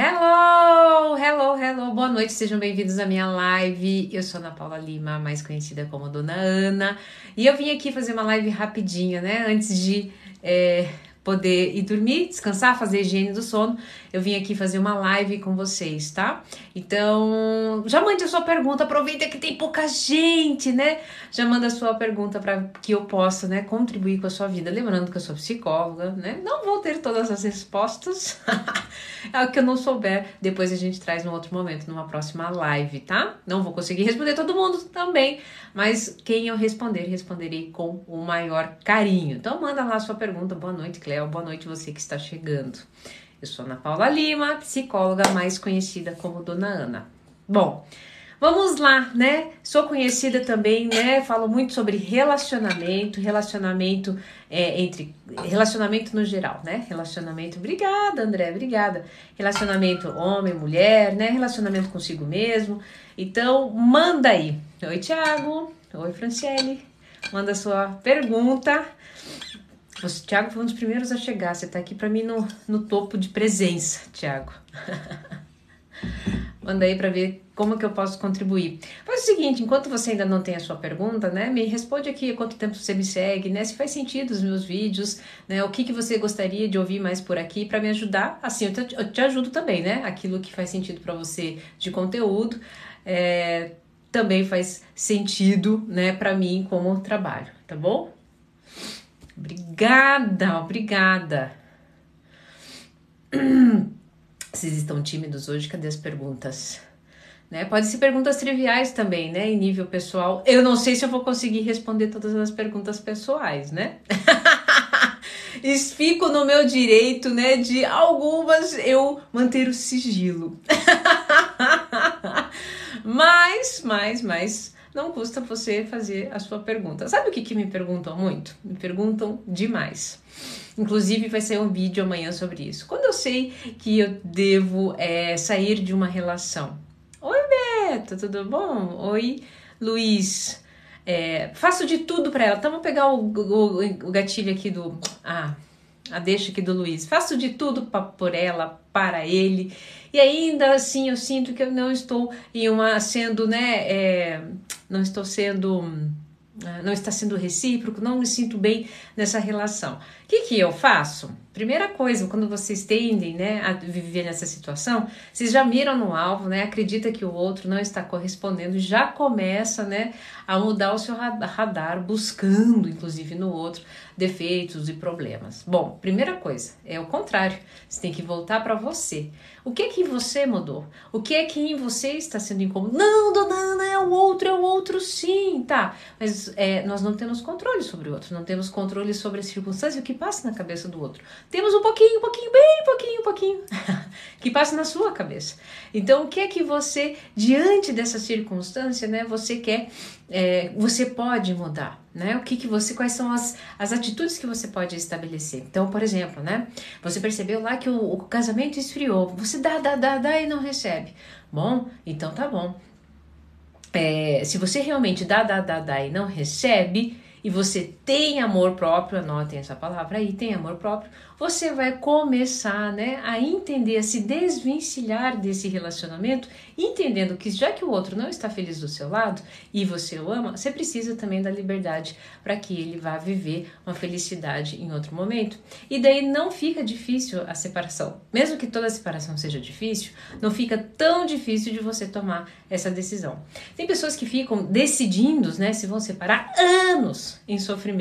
Hello, hello, hello, boa noite, sejam bem-vindos à minha live. Eu sou Ana Paula Lima, mais conhecida como Dona Ana, e eu vim aqui fazer uma live rapidinha, né? Antes de é, poder ir dormir, descansar, fazer higiene do sono, eu vim aqui fazer uma live com vocês, tá? Então, já mande a sua pergunta, aproveita que tem pouca gente, né? Já manda a sua pergunta para que eu possa, né, contribuir com a sua vida. Lembrando que eu sou psicóloga, né? Não vou ter todas as respostas. é o que eu não souber, depois a gente traz num outro momento, numa próxima live, tá? Não vou conseguir responder todo mundo também, mas quem eu responder, responderei com o maior carinho. Então, manda lá a sua pergunta. Boa noite, Cléo. Boa noite você que está chegando. Eu sou Ana Paula Lima, psicóloga mais conhecida como Dona Ana. Bom, vamos lá, né? Sou conhecida também, né? Falo muito sobre relacionamento, relacionamento é, entre relacionamento no geral, né? Relacionamento, obrigada, André, obrigada. Relacionamento homem, mulher, né? Relacionamento consigo mesmo. Então, manda aí. Oi, Thiago. Oi, Franciele. Manda sua pergunta o Tiago foi um dos primeiros a chegar. Você está aqui para mim no, no topo de presença, Tiago. Manda aí para ver como que eu posso contribuir. Faz o seguinte, enquanto você ainda não tem a sua pergunta, né, me responde aqui quanto tempo você me segue, né, se faz sentido os meus vídeos, né, o que que você gostaria de ouvir mais por aqui para me ajudar. Assim, eu te, eu te, ajudo também, né, aquilo que faz sentido para você de conteúdo, é, também faz sentido, né, para mim como trabalho, tá bom? Obrigada, obrigada. Vocês estão tímidos hoje? Cadê as perguntas? Né? Pode ser perguntas triviais também, né? Em nível pessoal. Eu não sei se eu vou conseguir responder todas as perguntas pessoais, né? Fico no meu direito, né? De algumas eu manter o sigilo. mas, mas, mas não custa você fazer a sua pergunta. Sabe o que, que me perguntam muito? Me perguntam demais. Inclusive, vai sair um vídeo amanhã sobre isso. Quando eu sei que eu devo é, sair de uma relação. Oi, Beto, tudo bom? Oi, Luiz. É, faço de tudo para ela. Então, vou pegar o, o, o gatilho aqui do. Ah, a deixa aqui do Luiz. Faço de tudo pra, por ela, para ele. E ainda assim eu sinto que eu não estou em uma sendo, né? É, não estou sendo. Ah, não está sendo recíproco, não me sinto bem nessa relação. O que, que eu faço? Primeira coisa, quando vocês tendem né, a viver nessa situação, vocês já miram no alvo, né? Acredita que o outro não está correspondendo, já começa né, a mudar o seu radar, buscando, inclusive, no outro defeitos e problemas. Bom, primeira coisa, é o contrário. Você tem que voltar para você. O que é que você mudou? O que é que em você está sendo incômodo? Não, dona Ana, é o outro, é o outro sim, tá. Mas é, nós não temos controle sobre o outro, não temos controle sobre a circunstância, o que passa na cabeça do outro. Temos um pouquinho, um pouquinho, bem pouquinho, um pouquinho, que passa na sua cabeça. Então, o que é que você, diante dessa circunstância, né, você quer, é, você pode mudar? né? O que, que você, quais são as, as atitudes que você pode estabelecer? Então, por exemplo, né? Você percebeu lá que o, o casamento esfriou, você dá, dá, dá, dá e não recebe. Bom, então tá bom. É, se você realmente dá, dá, dá, dá e não recebe, e você tem amor próprio, anotem essa palavra aí, tem amor próprio, você vai começar né, a entender, a se desvencilhar desse relacionamento, entendendo que já que o outro não está feliz do seu lado e você o ama, você precisa também da liberdade para que ele vá viver uma felicidade em outro momento. E daí não fica difícil a separação. Mesmo que toda separação seja difícil, não fica tão difícil de você tomar essa decisão. Tem pessoas que ficam decidindo né, se vão separar anos em sofrimento.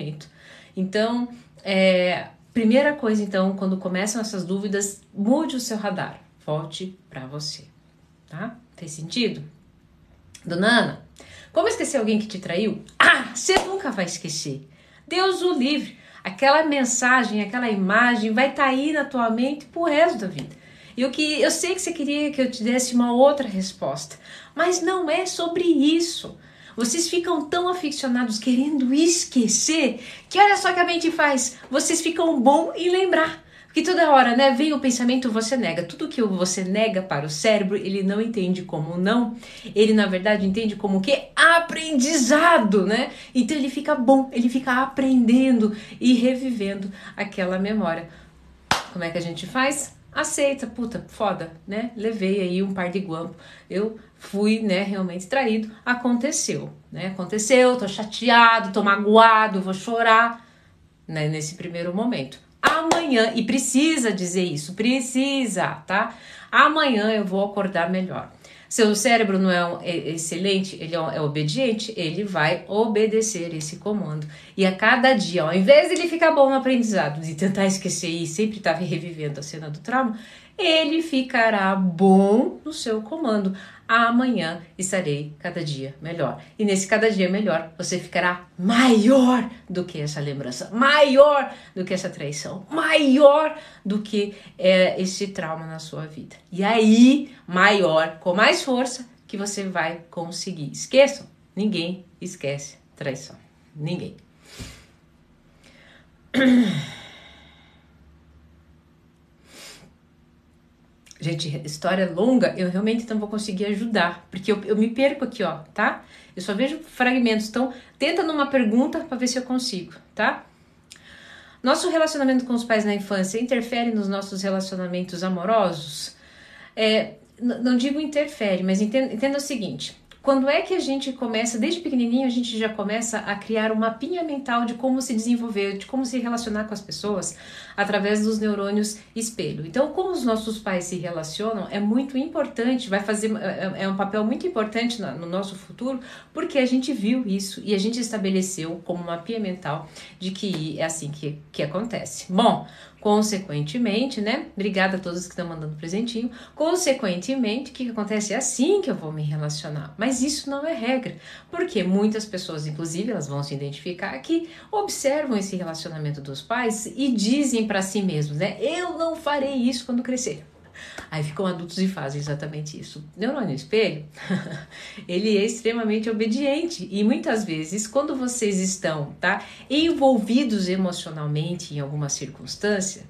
Então, é, Primeira coisa, então, quando começam essas dúvidas, mude o seu radar. Volte para você, tá? Fez sentido? Dona Ana, como esquecer alguém que te traiu? Ah, você nunca vai esquecer. Deus o livre. Aquela mensagem, aquela imagem vai estar tá aí na tua mente pro resto da vida. E o que eu sei que você queria que eu te desse uma outra resposta, mas não é sobre isso. Vocês ficam tão aficionados querendo esquecer que olha só que a mente faz. Vocês ficam bom em lembrar. Porque toda hora, né, vem o pensamento, você nega. Tudo que você nega para o cérebro, ele não entende como não. Ele, na verdade, entende como que aprendizado, né? Então ele fica bom, ele fica aprendendo e revivendo aquela memória. Como é que a gente faz? aceita, puta, foda, né? Levei aí um par de guampo. Eu fui, né, realmente traído. Aconteceu, né? Aconteceu, tô chateado, tô magoado, vou chorar, né, nesse primeiro momento. Amanhã, e precisa dizer isso, precisa, tá? Amanhã eu vou acordar melhor. Seu cérebro não é, um, é excelente, ele é, é, obediente, ele vai obedecer esse comando. E a cada dia, ao invés de ele ficar bom no aprendizado, de tentar esquecer e sempre estar revivendo a cena do trauma, ele ficará bom no seu comando. Amanhã estarei cada dia melhor. E nesse cada dia melhor, você ficará maior do que essa lembrança, maior do que essa traição, maior do que é, esse trauma na sua vida. E aí, maior, com mais força, que você vai conseguir. Esqueçam, ninguém esquece traição. Ninguém. Gente, história longa, eu realmente não vou conseguir ajudar, porque eu, eu me perco aqui, ó, tá? Eu só vejo fragmentos, então tenta numa pergunta para ver se eu consigo, tá? Nosso relacionamento com os pais na infância interfere nos nossos relacionamentos amorosos? É, não digo interfere, mas entenda, entenda o seguinte: quando é que a gente começa, desde pequenininho, a gente já começa a criar um mapinha mental de como se desenvolver, de como se relacionar com as pessoas através dos neurônios espelho. Então, como os nossos pais se relacionam é muito importante, vai fazer é, é, é um papel muito importante no nosso futuro, porque a gente viu isso e a gente estabeleceu como mapinha mental de que é assim que, que acontece. Bom, Consequentemente, né? Obrigada a todos que estão mandando presentinho. Consequentemente, o que, que acontece? É assim que eu vou me relacionar. Mas isso não é regra, porque muitas pessoas, inclusive, elas vão se identificar aqui, observam esse relacionamento dos pais e dizem para si mesmos, né? Eu não farei isso quando crescer. Aí ficam adultos e fazem exatamente isso. Neurônio espelho, ele é extremamente obediente e muitas vezes quando vocês estão, tá, envolvidos emocionalmente em alguma circunstância,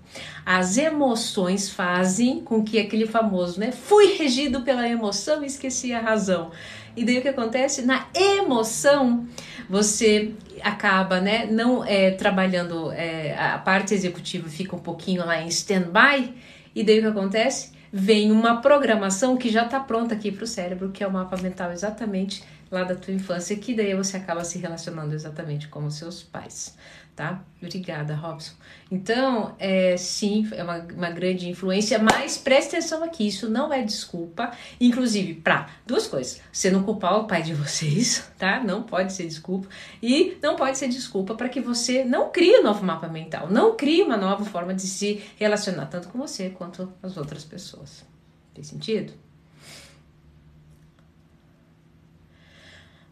as emoções fazem com que aquele famoso, né, fui regido pela emoção e esqueci a razão. E daí o que acontece? Na emoção, você acaba, né, não é, trabalhando, é, a parte executiva fica um pouquinho lá em stand-by, e daí o que acontece? Vem uma programação que já está pronta aqui para o cérebro, que é o mapa mental exatamente lá da tua infância, que daí você acaba se relacionando exatamente com os seus pais tá? Obrigada, Robson. Então, é, sim, é uma, uma grande influência, mas preste atenção aqui, isso não é desculpa, inclusive para duas coisas: você não culpar o pai de vocês, tá? Não pode ser desculpa, e não pode ser desculpa para que você não crie um novo mapa mental, não crie uma nova forma de se relacionar tanto com você quanto as outras pessoas. Tem sentido?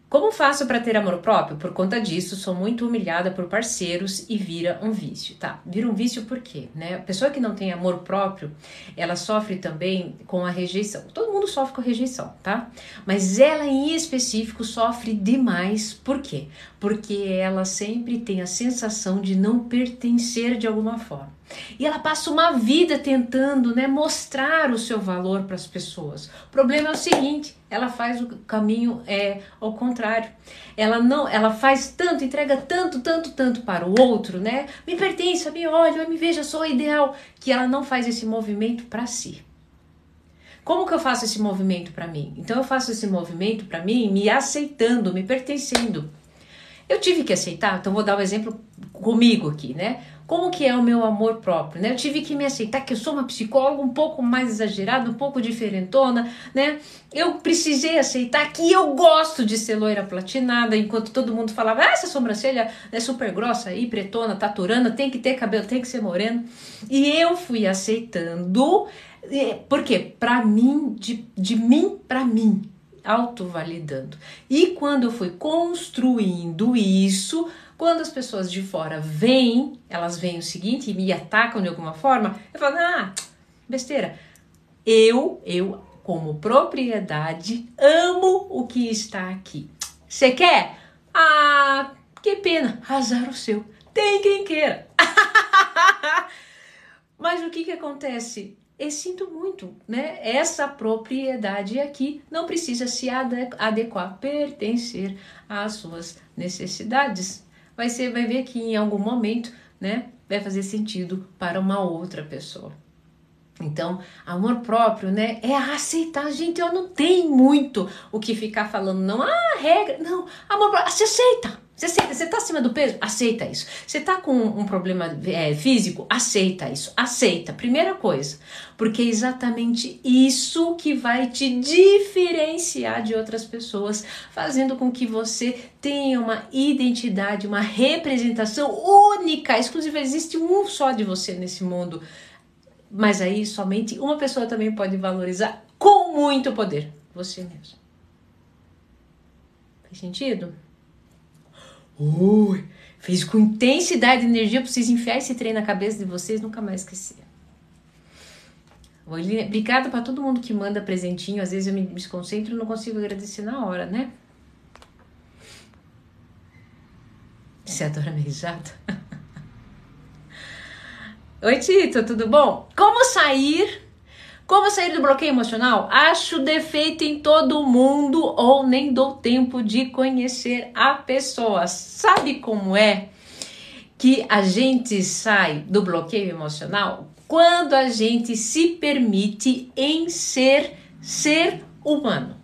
Como faço para ter amor próprio? Por conta disso, sou muito humilhada por parceiros e vira um vício, tá? Vira um vício por quê? Né? A pessoa que não tem amor próprio, ela sofre também com a rejeição. Todo mundo sofre com rejeição, tá? Mas ela em específico sofre demais. Por quê? Porque ela sempre tem a sensação de não pertencer de alguma forma. E ela passa uma vida tentando né, mostrar o seu valor para as pessoas. O problema é o seguinte: ela faz o caminho é ao contrário. Ela não, ela faz tanto, entrega tanto, tanto, tanto para o outro, né? Me pertence, me olha, me veja, sou ideal, que ela não faz esse movimento para si. Como que eu faço esse movimento para mim? Então eu faço esse movimento para mim me aceitando, me pertencendo. Eu tive que aceitar, então vou dar um exemplo comigo aqui, né? Como que é o meu amor próprio, né? Eu tive que me aceitar que eu sou uma psicóloga um pouco mais exagerada, um pouco diferentona, né? Eu precisei aceitar que eu gosto de ser loira platinada, enquanto todo mundo falava, ah, essa sobrancelha é super grossa aí, pretona, taturana, tem que ter cabelo, tem que ser moreno. E eu fui aceitando, por quê? Pra mim, de, de mim para mim, autovalidando. E quando eu fui construindo isso, quando as pessoas de fora vêm, elas veem o seguinte e me atacam de alguma forma, eu falo, ah, besteira. Eu, eu, como propriedade, amo o que está aqui. Você quer? Ah, que pena, azar o seu. Tem quem queira. Mas o que que acontece? E sinto muito, né? Essa propriedade aqui não precisa se adequar, pertencer às suas necessidades. Vai ser, vai ver que em algum momento, né, vai fazer sentido para uma outra pessoa. Então, amor próprio, né? É aceitar. Gente, eu não tenho muito o que ficar falando, não. Ah, regra. Não, amor próprio. Você aceita. Você aceita. Você tá acima do peso? Aceita isso. Você tá com um problema é, físico? Aceita isso. Aceita. Primeira coisa. Porque é exatamente isso que vai te diferenciar de outras pessoas, fazendo com que você tenha uma identidade, uma representação única, exclusiva. Existe um só de você nesse mundo mas aí somente uma pessoa também pode valorizar com muito poder. Você mesmo. Faz sentido? Ui, fez com intensidade e energia pra vocês enfiar esse trem na cabeça de vocês nunca mais esquecer. Obrigada para todo mundo que manda presentinho. Às vezes eu me desconcentro e não consigo agradecer na hora, né? Você adora risada? Oi, Tito, tudo bom? Como sair? Como sair do bloqueio emocional? Acho defeito em todo mundo ou nem dou tempo de conhecer a pessoa. Sabe como é que a gente sai do bloqueio emocional? Quando a gente se permite em ser ser humano.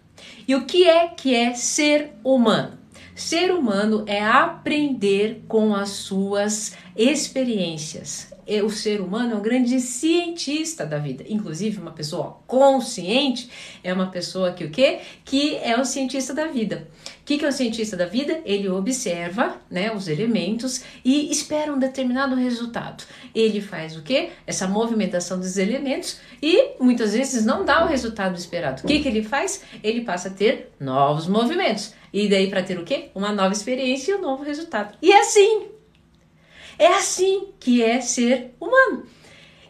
E o que é que é ser humano? Ser humano é aprender com as suas experiências, o ser humano é um grande cientista da vida. Inclusive, uma pessoa consciente é uma pessoa que o quê? Que é um cientista da vida. O que, que é um cientista da vida? Ele observa né, os elementos e espera um determinado resultado. Ele faz o quê? Essa movimentação dos elementos e muitas vezes não dá o resultado esperado. O que, que ele faz? Ele passa a ter novos movimentos. E daí para ter o quê? Uma nova experiência e um novo resultado. E é assim, é assim que é ser humano.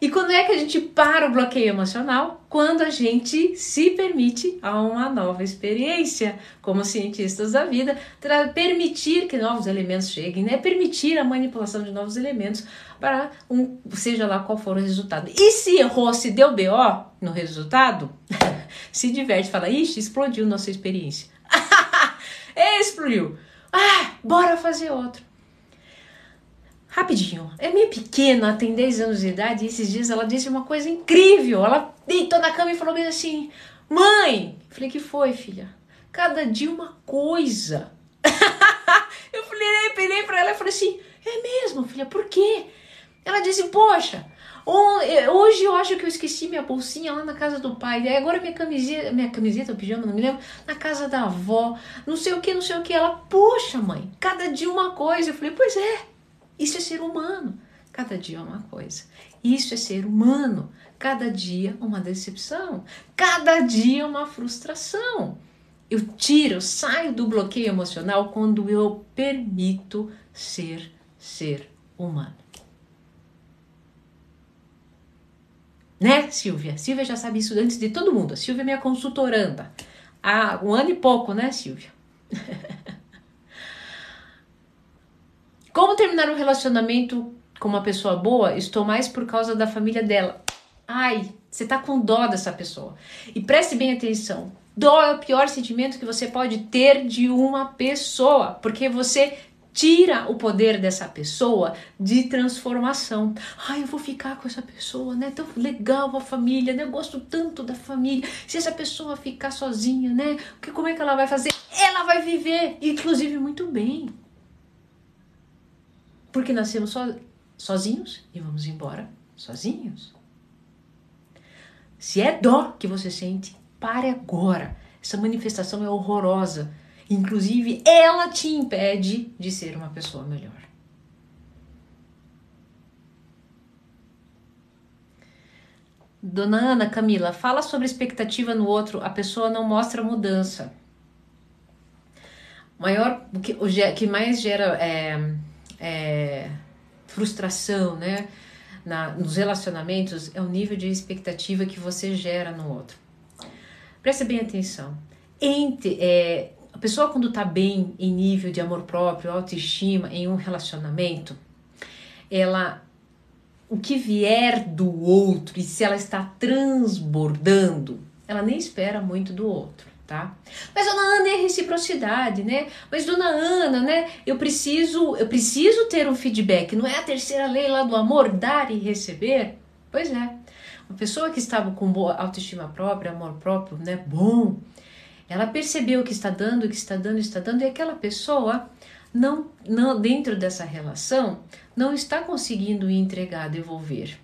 E quando é que a gente para o bloqueio emocional? Quando a gente se permite a uma nova experiência, como cientistas da vida, permitir que novos elementos cheguem, né? Permitir a manipulação de novos elementos para um, seja lá qual for o resultado. E se errou, se deu BO no resultado, se diverte, fala, ixi, explodiu nossa experiência. explodiu. Ah, bora fazer outro. Rapidinho, é minha pequena, tem 10 anos de idade, e esses dias ela disse uma coisa incrível. Ela deitou na cama e falou bem assim: Mãe! Falei, que foi, filha? Cada dia uma coisa. eu falei, peguei pra ela e falei assim: É mesmo, filha, por quê? Ela disse: Poxa, é, hoje eu acho que eu esqueci minha bolsinha lá na casa do pai. Aí agora minha camiseta, minha camiseta, o pijama, não me lembro, na casa da avó. Não sei o que, não sei o que. Ela, poxa, mãe, cada dia uma coisa. Eu falei, pois é. Isso é ser humano. Cada dia é uma coisa. Isso é ser humano. Cada dia uma decepção. Cada dia uma frustração. Eu tiro, eu saio do bloqueio emocional quando eu permito ser ser humano. Né, Silvia? Silvia já sabe isso antes de todo mundo. A Silvia é minha consultoranda. Há um ano e pouco, né, Silvia? Como terminar um relacionamento com uma pessoa boa? Estou mais por causa da família dela. Ai, você tá com dó dessa pessoa. E preste bem atenção. Dó é o pior sentimento que você pode ter de uma pessoa, porque você tira o poder dessa pessoa de transformação. Ai, eu vou ficar com essa pessoa, né? Tão legal a família, né? Eu gosto tanto da família. Se essa pessoa ficar sozinha, né? Como é que ela vai fazer? Ela vai viver, inclusive, muito bem. Porque nascemos so, sozinhos e vamos embora sozinhos. Se é dó que você sente, pare agora. Essa manifestação é horrorosa. Inclusive, ela te impede de ser uma pessoa melhor. Dona Ana, Camila, fala sobre expectativa no outro. A pessoa não mostra mudança. Maior, o que, o que mais gera é, é, frustração, né? Na, nos relacionamentos é o nível de expectativa que você gera no outro. Preste bem atenção. Entre, é, a pessoa quando está bem em nível de amor próprio, autoestima, em um relacionamento, ela o que vier do outro e se ela está transbordando, ela nem espera muito do outro tá? Mas dona Ana é reciprocidade, né? Mas dona Ana, né? Eu preciso, eu preciso ter um feedback. Não é a terceira lei lá do amor, dar e receber? Pois é. a pessoa que estava com boa autoestima própria, amor próprio, né, bom, ela percebeu que está dando, que está dando, está dando, e aquela pessoa não, não dentro dessa relação não está conseguindo entregar, devolver.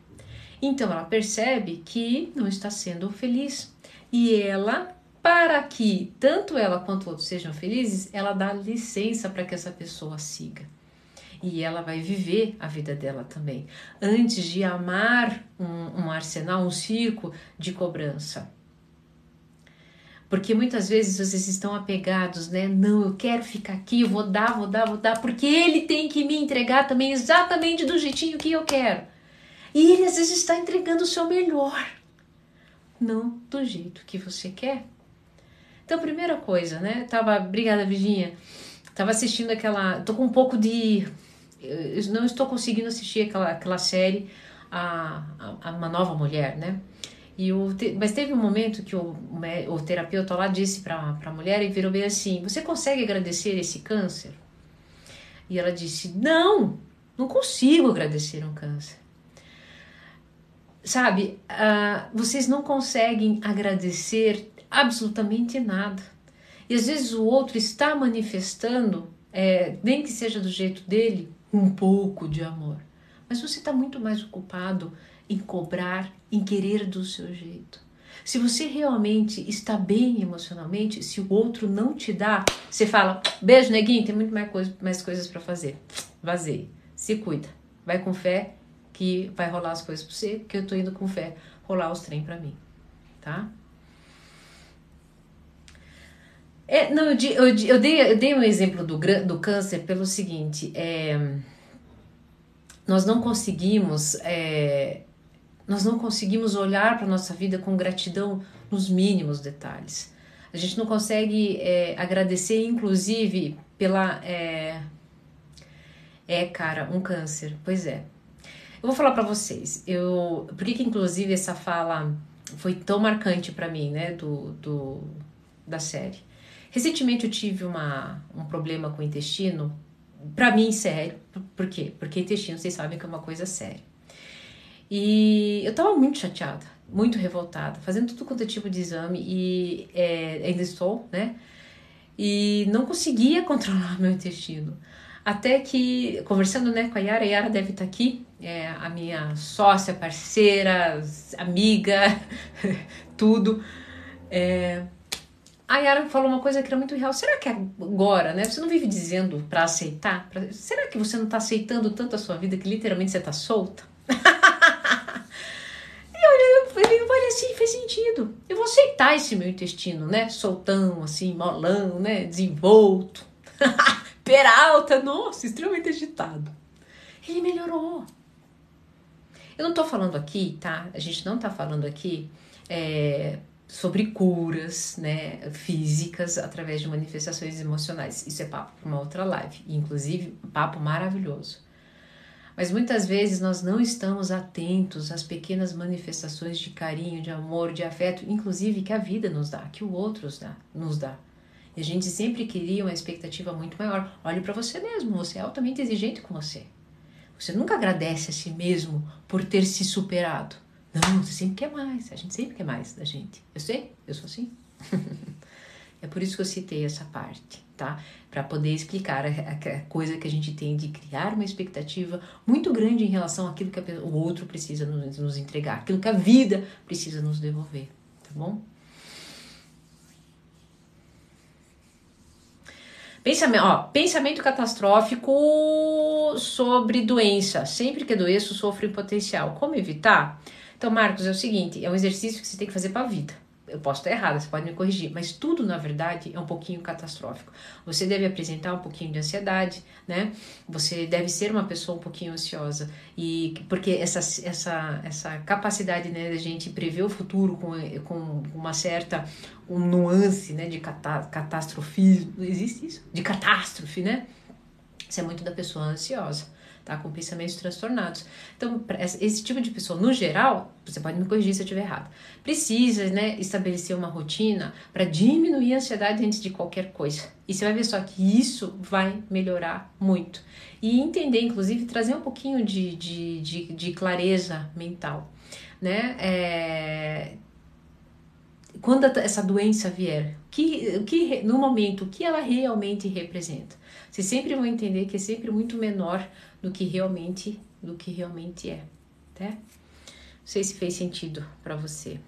Então ela percebe que não está sendo feliz e ela para que tanto ela quanto outros sejam felizes, ela dá licença para que essa pessoa siga. E ela vai viver a vida dela também, antes de amar um, um arsenal, um circo de cobrança. Porque muitas vezes vocês estão apegados, né? Não, eu quero ficar aqui, eu vou dar, vou dar, vou dar, porque ele tem que me entregar também exatamente do jeitinho que eu quero. E ele às vezes está entregando o seu melhor, não do jeito que você quer. Então, primeira coisa, né? Tava, obrigada, Virginia. Tava assistindo aquela, tô com um pouco de eu não estou conseguindo assistir aquela, aquela série a, a, a uma nova mulher, né? E o, mas teve um momento que o, o terapeuta lá disse para a mulher e virou bem assim: Você consegue agradecer esse câncer? E ela disse: Não, não consigo agradecer um câncer. Sabe, uh, vocês não conseguem agradecer absolutamente nada. E às vezes o outro está manifestando, é, nem que seja do jeito dele, um pouco de amor. Mas você está muito mais ocupado em cobrar, em querer do seu jeito. Se você realmente está bem emocionalmente, se o outro não te dá, você fala: beijo, neguinho, tem muito mais, coisa, mais coisas para fazer. Vazei. Se cuida. Vai com fé que vai rolar as coisas para você, porque eu tô indo com fé rolar os trem para mim. Tá? É, não, eu, eu, eu, dei, eu dei um exemplo do, do câncer pelo seguinte: é, nós não conseguimos. É, nós não conseguimos olhar para nossa vida com gratidão nos mínimos detalhes. A gente não consegue é, agradecer, inclusive, pela. É, é, cara, um câncer. Pois é. Eu vou falar para vocês. Eu, por que, que, inclusive, essa fala foi tão marcante para mim, né, do, do, da série? Recentemente eu tive uma, um problema com o intestino, para mim sério. Por quê? Porque intestino, vocês sabem que é uma coisa séria. E eu tava muito chateada, muito revoltada, fazendo tudo quanto é tipo de exame e é, ainda estou, né? E não conseguia controlar meu intestino. Até que, conversando né, com a Yara, a Yara deve estar tá aqui, é a minha sócia, parceira, amiga, tudo. É, a Yara falou uma coisa que era muito real. Será que agora, né? Você não vive dizendo para aceitar? Pra... Será que você não tá aceitando tanto a sua vida que literalmente você tá solta? e olha, eu falei, assim, fez sentido. Eu vou aceitar esse meu intestino, né? Soltão, assim, molão, né? Desenvolto. Peralta, nossa, extremamente agitado. Ele melhorou. Eu não tô falando aqui, tá? A gente não tá falando aqui é, sobre curas né, físicas através de manifestações emocionais. Isso é papo para uma outra live, inclusive papo maravilhoso. Mas muitas vezes nós não estamos atentos às pequenas manifestações de carinho, de amor, de afeto, inclusive que a vida nos dá, que o outro nos dá. E a gente sempre queria uma expectativa muito maior. Olhe para você mesmo, você é altamente exigente com você. Você nunca agradece a si mesmo por ter se superado. Não, você sempre quer mais. A gente sempre quer mais da gente. Eu sei, eu sou assim. é por isso que eu citei essa parte, tá? Para poder explicar a, a, coisa que a gente tem de criar uma expectativa muito grande em relação àquilo que a, o outro precisa nos, nos entregar, aquilo que a vida precisa nos devolver, tá bom? Pensamento, ó, pensamento catastrófico sobre doença. Sempre que adoeço, sofro em potencial. Como evitar? Então, Marcos, é o seguinte: é um exercício que você tem que fazer para a vida. Eu posso estar errada, você pode me corrigir, mas tudo, na verdade, é um pouquinho catastrófico. Você deve apresentar um pouquinho de ansiedade, né? Você deve ser uma pessoa um pouquinho ansiosa. E porque essa, essa, essa capacidade né, da gente prever o futuro com, com uma certa um nuance né, de catá catastrofismo, existe isso? De catástrofe, né? Isso é muito da pessoa ansiosa tá? Com pensamentos transtornados. Então, esse tipo de pessoa, no geral, você pode me corrigir se eu estiver errado, precisa, né, estabelecer uma rotina para diminuir a ansiedade antes de qualquer coisa. E você vai ver só que isso vai melhorar muito. E entender, inclusive, trazer um pouquinho de, de, de, de clareza mental. né? É, quando essa doença vier, que, que no momento, o que ela realmente representa? Vocês sempre vão entender que é sempre muito menor do que realmente, do que realmente é, tá? Não sei se fez sentido para você.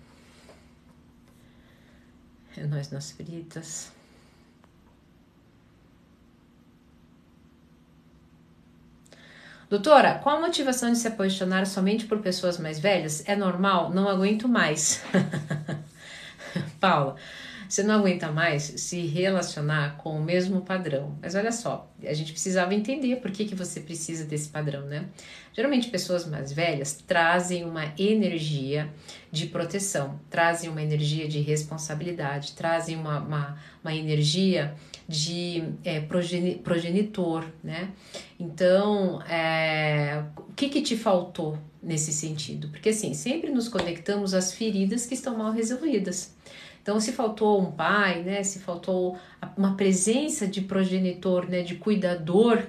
É nós nas fritas. Doutora, qual a motivação de se apaixonar somente por pessoas mais velhas? É normal? Não aguento mais. Paula, você não aguenta mais se relacionar com o mesmo padrão. Mas olha só, a gente precisava entender por que, que você precisa desse padrão, né? Geralmente, pessoas mais velhas trazem uma energia de proteção, trazem uma energia de responsabilidade, trazem uma, uma, uma energia de é, progenitor, né? Então, é, o que, que te faltou nesse sentido? Porque assim, sempre nos conectamos às feridas que estão mal resolvidas. Então, se faltou um pai, né, se faltou uma presença de progenitor, né, de cuidador,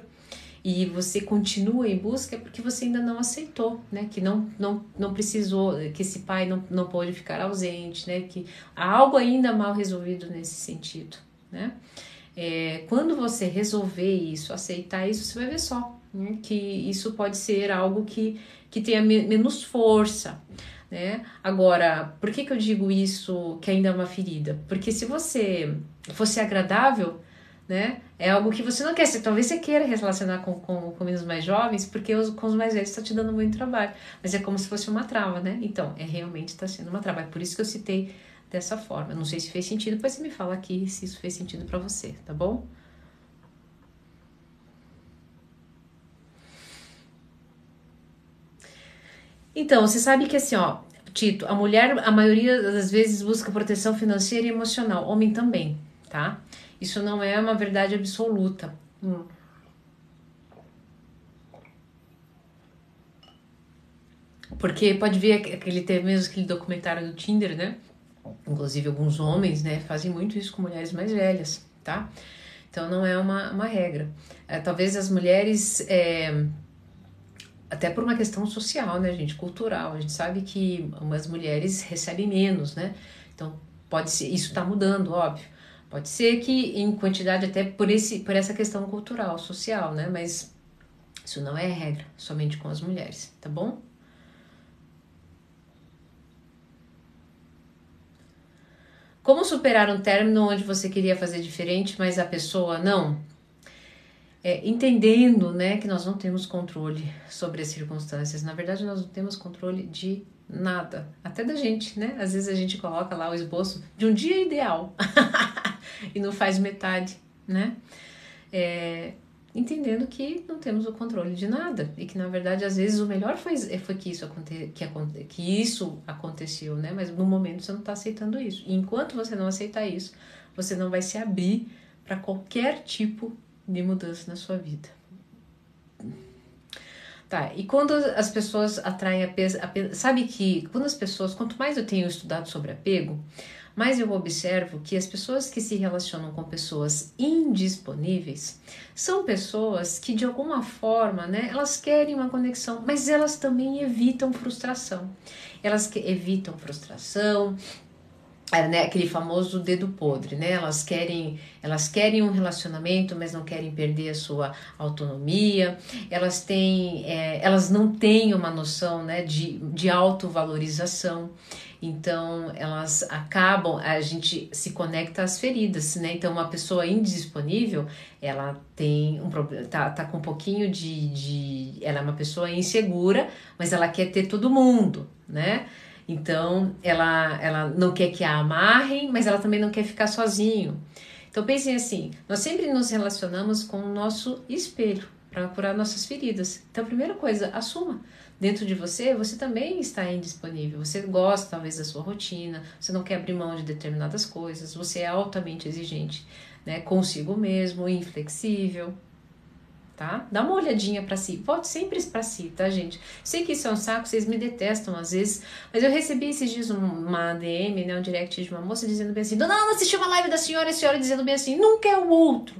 e você continua em busca é porque você ainda não aceitou, né, que não, não, não precisou, que esse pai não, não pode ficar ausente, né, que há algo ainda mal resolvido nesse sentido, né. É, quando você resolver isso, aceitar isso, você vai ver só né, que isso pode ser algo que, que tenha me menos força, né? Agora, por que, que eu digo isso que ainda é uma ferida? Porque se você fosse agradável, né? É algo que você não quer. Talvez você queira relacionar com, com, com meninos mais jovens, porque os, com os mais velhos está te dando muito trabalho. Mas é como se fosse uma trava, né? Então, é realmente está sendo uma trava. É por isso que eu citei dessa forma. Não sei se fez sentido, depois você me fala aqui se isso fez sentido para você, tá bom? Então, você sabe que assim, ó, Tito, a mulher, a maioria das vezes busca proteção financeira e emocional, homem também, tá? Isso não é uma verdade absoluta. Hum. Porque pode ver aquele teve mesmo aquele documentário do Tinder, né? Inclusive alguns homens, né, fazem muito isso com mulheres mais velhas, tá? Então não é uma, uma regra. É, talvez as mulheres é, até por uma questão social, né, gente, cultural. A gente sabe que umas mulheres recebem menos, né? Então pode ser, isso está mudando, óbvio. Pode ser que em quantidade até por esse, por essa questão cultural, social, né? Mas isso não é regra, somente com as mulheres, tá bom? Como superar um término onde você queria fazer diferente, mas a pessoa não? É, entendendo né, que nós não temos controle sobre as circunstâncias. Na verdade, nós não temos controle de nada, até da gente, né? Às vezes a gente coloca lá o esboço de um dia ideal e não faz metade, né? É, entendendo que não temos o controle de nada e que na verdade às vezes o melhor foi, foi que isso aconte, que, que isso aconteceu, né? Mas no momento você não está aceitando isso. E enquanto você não aceitar isso, você não vai se abrir para qualquer tipo de mudança na sua vida. Tá, e quando as pessoas atraem apego, apego, sabe que quando as pessoas, quanto mais eu tenho estudado sobre apego, mais eu observo que as pessoas que se relacionam com pessoas indisponíveis são pessoas que de alguma forma, né, elas querem uma conexão, mas elas também evitam frustração. Elas evitam frustração, né, aquele famoso dedo podre, né? Elas querem, elas querem um relacionamento, mas não querem perder a sua autonomia. Elas têm, é, elas não têm uma noção, né, de, de autovalorização. Então elas acabam, a gente se conecta às feridas, né? Então uma pessoa indisponível, ela tem um problema, tá, tá com um pouquinho de, de, ela é uma pessoa insegura, mas ela quer ter todo mundo, né? Então, ela, ela não quer que a amarrem, mas ela também não quer ficar sozinho. Então, pensem assim: nós sempre nos relacionamos com o nosso espelho para curar nossas feridas. Então, primeira coisa, assuma. Dentro de você, você também está indisponível. Você gosta, talvez, da sua rotina, você não quer abrir mão de determinadas coisas, você é altamente exigente né, consigo mesmo, inflexível tá? Dá uma olhadinha para si, volte sempre para si, tá, gente? Sei que isso é um saco, vocês me detestam às vezes, mas eu recebi esses dias uma DM, né, um direct de uma moça dizendo bem assim: Dona Ana, assisti uma live da senhora e a senhora dizendo bem assim: nunca é o outro.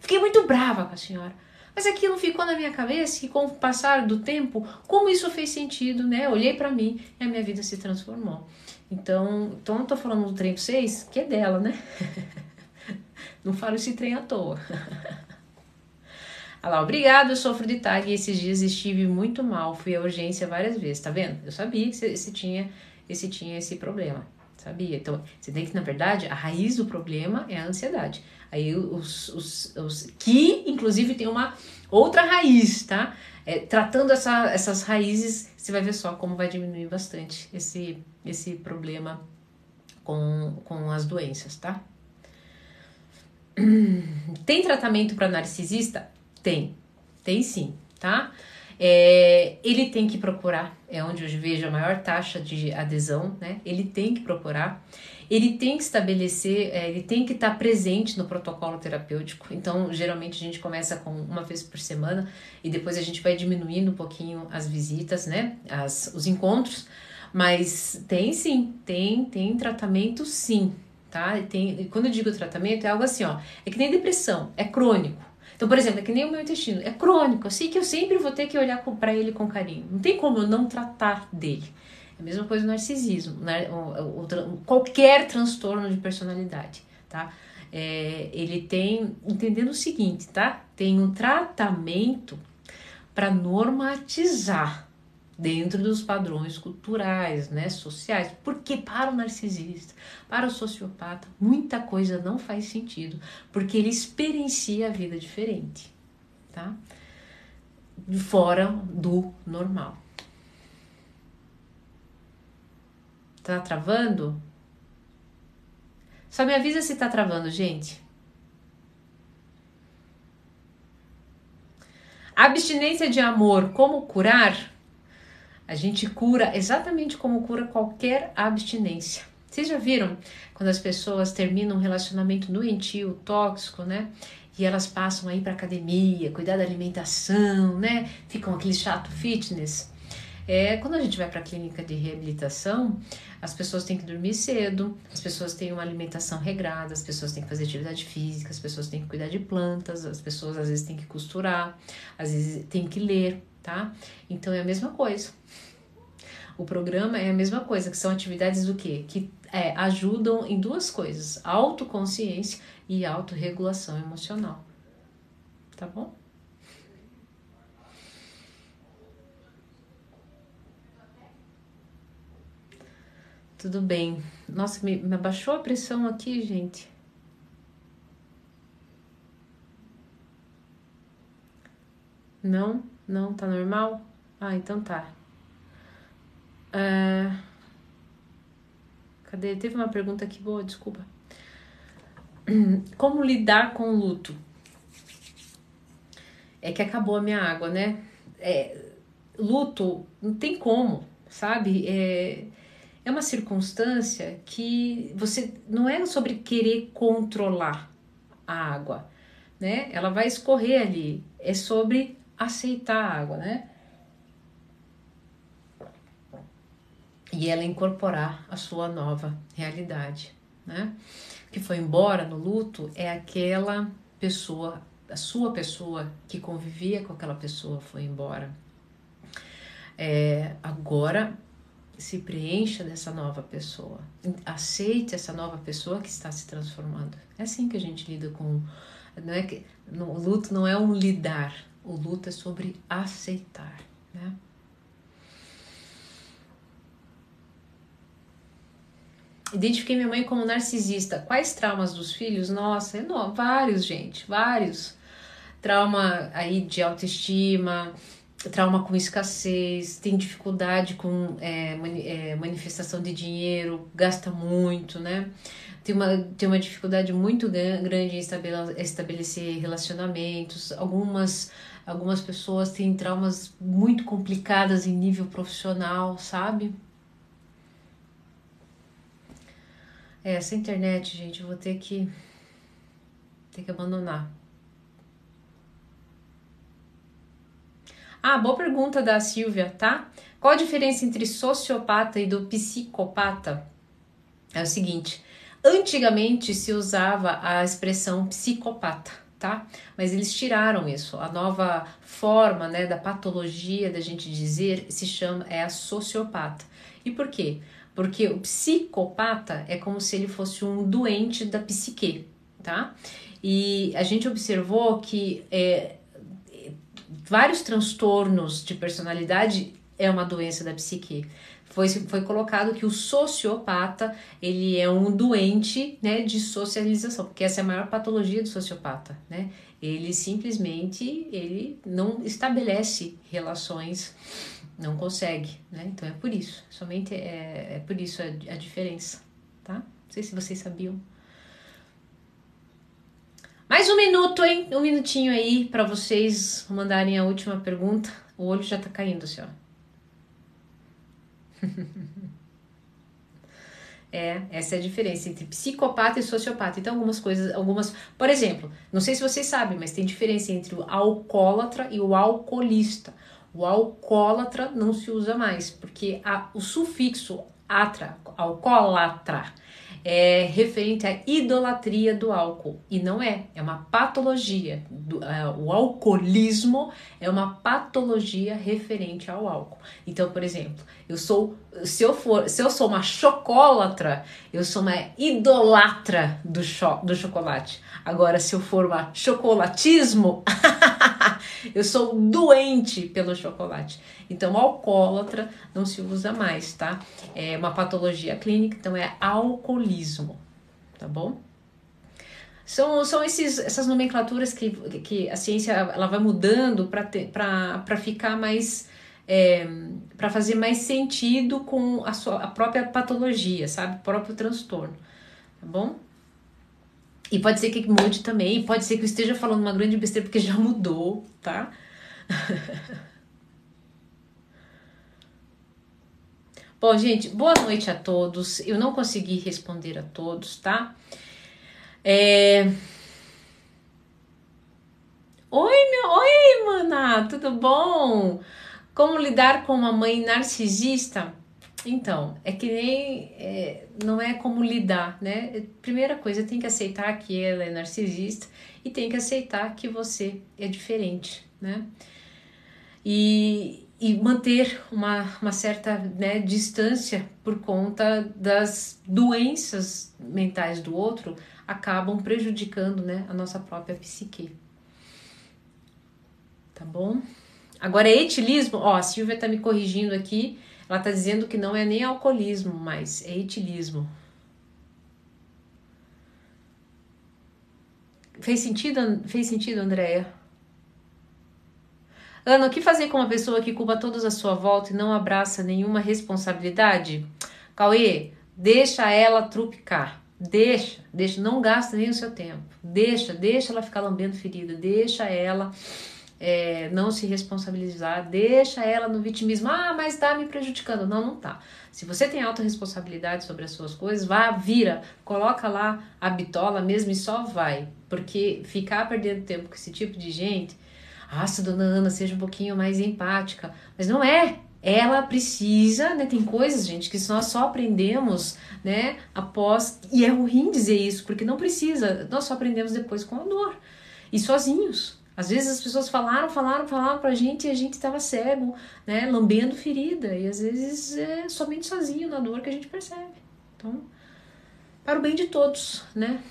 Fiquei muito brava com a senhora. Mas aquilo ficou na minha cabeça e com o passar do tempo, como isso fez sentido, né? Olhei para mim e a minha vida se transformou. Então, então eu tô falando do trem 6, que é dela, né? Não falo esse trem à toa. Olha lá, obrigado, eu sofro de tag e esses dias estive muito mal, fui à urgência várias vezes, tá vendo? Eu sabia que você tinha, esse tinha esse problema, sabia? Então, você tem que, na verdade, a raiz do problema é a ansiedade. Aí os, os, os que, inclusive, tem uma outra raiz, tá? É, tratando essa, essas raízes, você vai ver só como vai diminuir bastante esse, esse problema com, com as doenças, tá? Tem tratamento para narcisista? Tem, tem sim, tá? É, ele tem que procurar, é onde eu vejo a maior taxa de adesão, né? Ele tem que procurar, ele tem que estabelecer, é, ele tem que estar presente no protocolo terapêutico. Então, geralmente a gente começa com uma vez por semana e depois a gente vai diminuindo um pouquinho as visitas, né? As, os encontros, mas tem sim, tem, tem tratamento sim, tá? E tem, quando eu digo tratamento, é algo assim, ó, é que nem depressão, é crônico. Então, por exemplo, é que nem o meu intestino, é crônico, assim que eu sempre vou ter que olhar para ele com carinho. Não tem como eu não tratar dele. É a mesma coisa do narcisismo, né? qualquer transtorno de personalidade, tá? É, ele tem, entendendo o seguinte, tá? Tem um tratamento para normatizar dentro dos padrões culturais, né, sociais. Porque para o narcisista, para o sociopata, muita coisa não faz sentido, porque ele experiencia a vida diferente, tá? Fora do normal. Tá travando? Só me avisa se tá travando, gente. Abstinência de amor, como curar? A gente cura exatamente como cura qualquer abstinência. Vocês já viram quando as pessoas terminam um relacionamento doentio, tóxico, né? E elas passam aí para academia, cuidar da alimentação, né? Ficam aquele chato fitness. É, quando a gente vai para a clínica de reabilitação, as pessoas têm que dormir cedo, as pessoas têm uma alimentação regrada, as pessoas têm que fazer atividade física, as pessoas têm que cuidar de plantas, as pessoas às vezes têm que costurar, às vezes têm que ler tá? Então é a mesma coisa. O programa é a mesma coisa, que são atividades do quê? Que é, ajudam em duas coisas: autoconsciência e autorregulação emocional. Tá bom? Tudo bem. Nossa, me, me abaixou a pressão aqui, gente. Não? Não, tá normal? Ah, então tá. Uh, cadê? Teve uma pergunta aqui boa, desculpa. Como lidar com o luto? É que acabou a minha água, né? É, luto não tem como, sabe? É, é uma circunstância que você não é sobre querer controlar a água, né? Ela vai escorrer ali. É sobre aceitar a água, né? E ela incorporar a sua nova realidade, né? Que foi embora no luto é aquela pessoa, a sua pessoa que convivia com aquela pessoa foi embora. É, agora se preencha dessa nova pessoa, aceite essa nova pessoa que está se transformando. É assim que a gente lida com, não é que no luto não é um lidar, o luto é sobre aceitar, né? Identifiquei minha mãe como narcisista. Quais traumas dos filhos? Nossa, é no, vários, gente, vários. Trauma aí de autoestima, trauma com escassez, tem dificuldade com é, é, manifestação de dinheiro, gasta muito, né? Tem uma, tem uma dificuldade muito grande em estabelecer relacionamentos. Algumas, algumas pessoas têm traumas muito complicadas em nível profissional, sabe? É, essa internet, gente, eu vou ter que ter que abandonar. Ah, boa pergunta da Silvia, tá? Qual a diferença entre sociopata e do psicopata? É o seguinte, Antigamente se usava a expressão psicopata, tá? Mas eles tiraram isso. A nova forma, né, da patologia da gente dizer se chama é a sociopata. E por quê? Porque o psicopata é como se ele fosse um doente da psique, tá? E a gente observou que é, vários transtornos de personalidade é uma doença da psique. Foi, foi colocado que o sociopata ele é um doente né, de socialização, porque essa é a maior patologia do sociopata, né? Ele simplesmente ele não estabelece relações, não consegue, né? Então é por isso, somente é, é por isso a, a diferença, tá? Não sei se vocês sabiam. Mais um minuto, hein? Um minutinho aí para vocês mandarem a última pergunta. O olho já tá caindo, senhor. É, essa é a diferença entre psicopata e sociopata. Então, algumas coisas, algumas. Por exemplo, não sei se vocês sabem, mas tem diferença entre o alcoólatra e o alcoolista. O alcoólatra não se usa mais, porque a, o sufixo atra, alcoólatra, é referente à idolatria do álcool. E não é, é uma patologia. Do, é, o alcoolismo é uma patologia referente ao álcool. Então, por exemplo, eu sou, se eu for, se eu sou uma chocólatra, eu sou uma idolatra do, cho, do chocolate. Agora, se eu for uma chocolatismo, eu sou doente pelo chocolate. Então, alcoólatra não se usa mais, tá? É uma patologia clínica, então é alcoolismo, tá bom? São, são esses, essas nomenclaturas que, que a ciência ela vai mudando para ficar mais. É, para fazer mais sentido com a, sua, a própria patologia, sabe? O próprio transtorno, tá bom? E pode ser que mude também, pode ser que eu esteja falando uma grande besteira porque já mudou, tá? Bom, gente, boa noite a todos. Eu não consegui responder a todos, tá? É... Oi, meu, oi, mana, tudo bom? Como lidar com uma mãe narcisista? Então, é que nem. É, não é como lidar, né? Primeira coisa, tem que aceitar que ela é narcisista e tem que aceitar que você é diferente, né? E, e manter uma, uma certa né, distância por conta das doenças mentais do outro acabam prejudicando né, a nossa própria psique. Tá bom? Agora, etilismo, ó, a Silvia tá me corrigindo aqui, ela tá dizendo que não é nem alcoolismo, mas é etilismo. Fez sentido, fez sentido, Andréia? Ana, o que fazer com uma pessoa que culpa todos à sua volta e não abraça nenhuma responsabilidade? Cauê, deixa ela trupicar. Deixa, deixa, não gasta nem o seu tempo. Deixa, deixa ela ficar lambendo ferida. Deixa ela é, não se responsabilizar. Deixa ela no vitimismo. Ah, mas tá me prejudicando. Não, não tá. Se você tem alta responsabilidade sobre as suas coisas, vá, vira, coloca lá a bitola mesmo e só vai. Porque ficar perdendo tempo com esse tipo de gente ah, se dona Ana seja um pouquinho mais empática. Mas não é. Ela precisa, né? Tem coisas, gente, que nós só aprendemos, né? Após. E é ruim dizer isso, porque não precisa. Nós só aprendemos depois com a dor. E sozinhos. Às vezes as pessoas falaram, falaram, falaram pra gente e a gente estava cego, né? Lambendo ferida. E às vezes é somente sozinho na dor que a gente percebe. Então, para o bem de todos, né?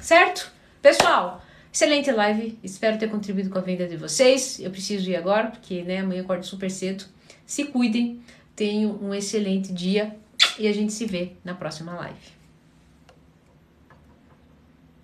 Certo? Pessoal, Excelente live, espero ter contribuído com a venda de vocês. Eu preciso ir agora, porque né, amanhã eu acordo super cedo. Se cuidem, tenham um excelente dia e a gente se vê na próxima live.